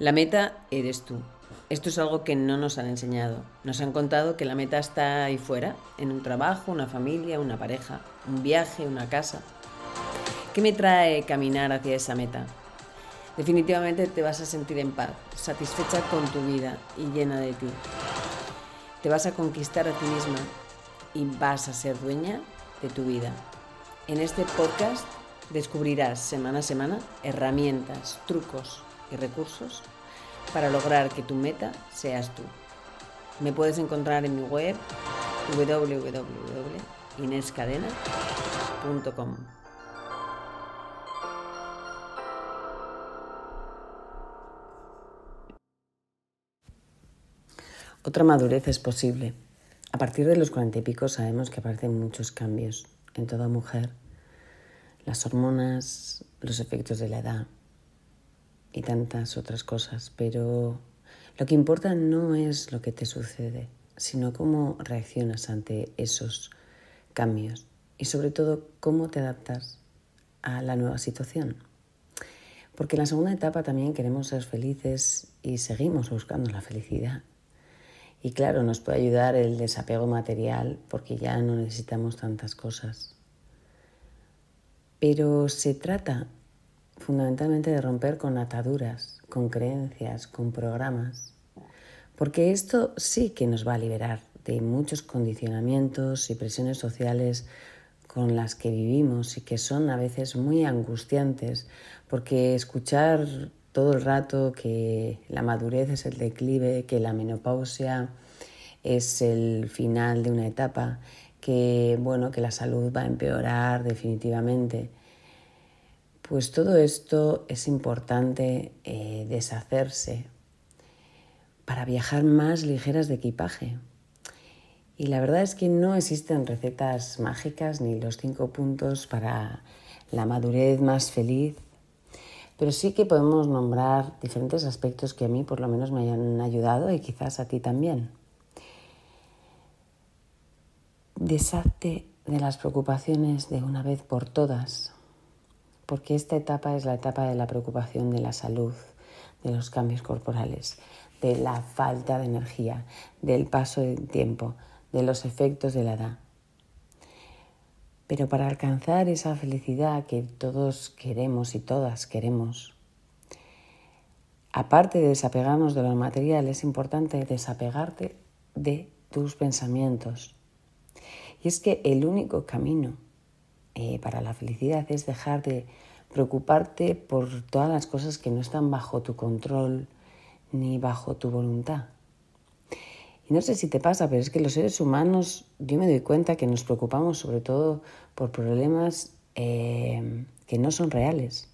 La meta eres tú. Esto es algo que no nos han enseñado. Nos han contado que la meta está ahí fuera, en un trabajo, una familia, una pareja, un viaje, una casa. ¿Qué me trae caminar hacia esa meta? Definitivamente te vas a sentir en paz, satisfecha con tu vida y llena de ti. Te vas a conquistar a ti misma y vas a ser dueña de tu vida. En este podcast descubrirás semana a semana herramientas, trucos y recursos para lograr que tu meta seas tú. Me puedes encontrar en mi web www.inescadena.com. Otra madurez es posible. A partir de los cuarenta y pico sabemos que aparecen muchos cambios en toda mujer. Las hormonas, los efectos de la edad, y tantas otras cosas, pero lo que importa no es lo que te sucede, sino cómo reaccionas ante esos cambios y sobre todo cómo te adaptas a la nueva situación. Porque en la segunda etapa también queremos ser felices y seguimos buscando la felicidad. Y claro, nos puede ayudar el desapego material porque ya no necesitamos tantas cosas. Pero se trata fundamentalmente de romper con ataduras, con creencias, con programas, porque esto sí que nos va a liberar de muchos condicionamientos y presiones sociales con las que vivimos y que son a veces muy angustiantes, porque escuchar todo el rato que la madurez es el declive, que la menopausia es el final de una etapa, que bueno, que la salud va a empeorar definitivamente, pues todo esto es importante eh, deshacerse para viajar más ligeras de equipaje. Y la verdad es que no existen recetas mágicas ni los cinco puntos para la madurez más feliz, pero sí que podemos nombrar diferentes aspectos que a mí por lo menos me hayan ayudado y quizás a ti también. Deshazte de las preocupaciones de una vez por todas porque esta etapa es la etapa de la preocupación de la salud, de los cambios corporales, de la falta de energía, del paso del tiempo, de los efectos de la edad. Pero para alcanzar esa felicidad que todos queremos y todas queremos, aparte de desapegarnos de lo material, es importante desapegarte de tus pensamientos. Y es que el único camino eh, para la felicidad es dejar de preocuparte por todas las cosas que no están bajo tu control ni bajo tu voluntad. Y no sé si te pasa, pero es que los seres humanos, yo me doy cuenta que nos preocupamos sobre todo por problemas eh, que no son reales,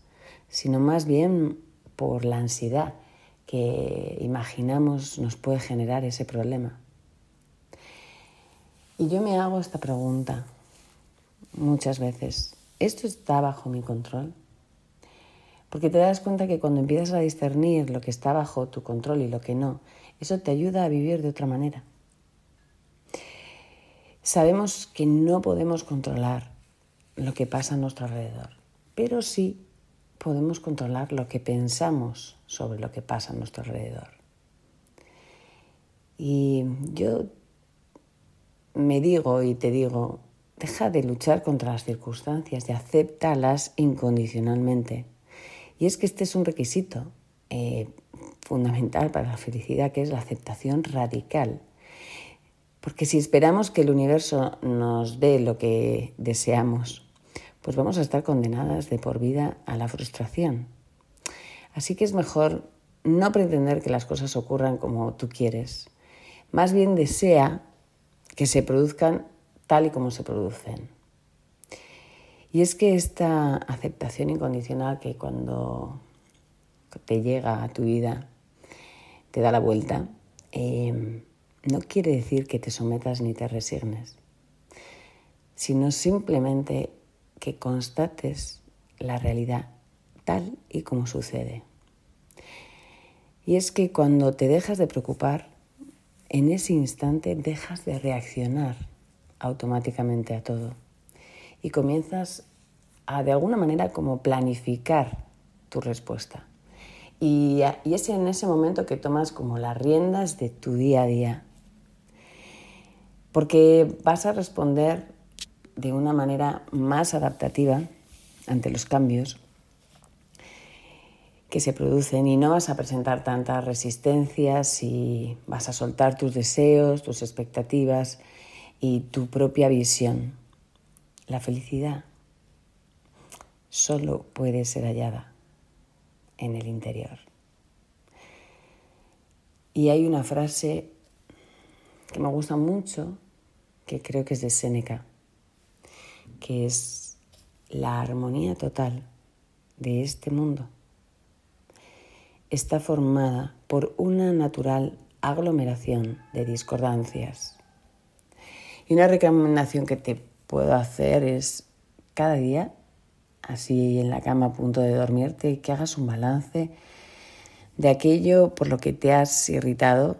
sino más bien por la ansiedad que imaginamos nos puede generar ese problema. Y yo me hago esta pregunta muchas veces. ¿Esto está bajo mi control? Porque te das cuenta que cuando empiezas a discernir lo que está bajo tu control y lo que no, eso te ayuda a vivir de otra manera. Sabemos que no podemos controlar lo que pasa a nuestro alrededor, pero sí podemos controlar lo que pensamos sobre lo que pasa a nuestro alrededor. Y yo me digo y te digo, deja de luchar contra las circunstancias y acéptalas incondicionalmente y es que este es un requisito eh, fundamental para la felicidad, que es la aceptación radical. Porque si esperamos que el universo nos dé lo que deseamos, pues vamos a estar condenadas de por vida a la frustración. Así que es mejor no pretender que las cosas ocurran como tú quieres. Más bien desea que se produzcan tal y como se producen. Y es que esta aceptación incondicional que cuando te llega a tu vida te da la vuelta, em, no quiere decir que te sometas ni te resignes, sino simplemente que constates la realidad tal y como sucede. Y es que cuando te dejas de preocupar, en ese instante dejas de reaccionar automáticamente a todo y comienzas a de alguna manera como planificar tu respuesta. Y, y es en ese momento que tomas como las riendas de tu día a día. Porque vas a responder de una manera más adaptativa ante los cambios que se producen y no vas a presentar tantas resistencias y vas a soltar tus deseos, tus expectativas y tu propia visión. La felicidad solo puede ser hallada en el interior. Y hay una frase que me gusta mucho, que creo que es de Séneca, que es la armonía total de este mundo está formada por una natural aglomeración de discordancias. Y una recomendación que te puedo hacer es cada día, así en la cama a punto de dormirte, que hagas un balance de aquello por lo que te has irritado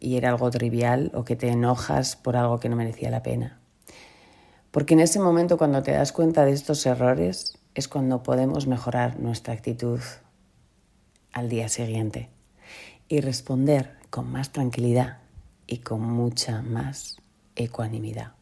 y era algo trivial o que te enojas por algo que no merecía la pena. Porque en ese momento cuando te das cuenta de estos errores es cuando podemos mejorar nuestra actitud al día siguiente y responder con más tranquilidad y con mucha más ecuanimidad.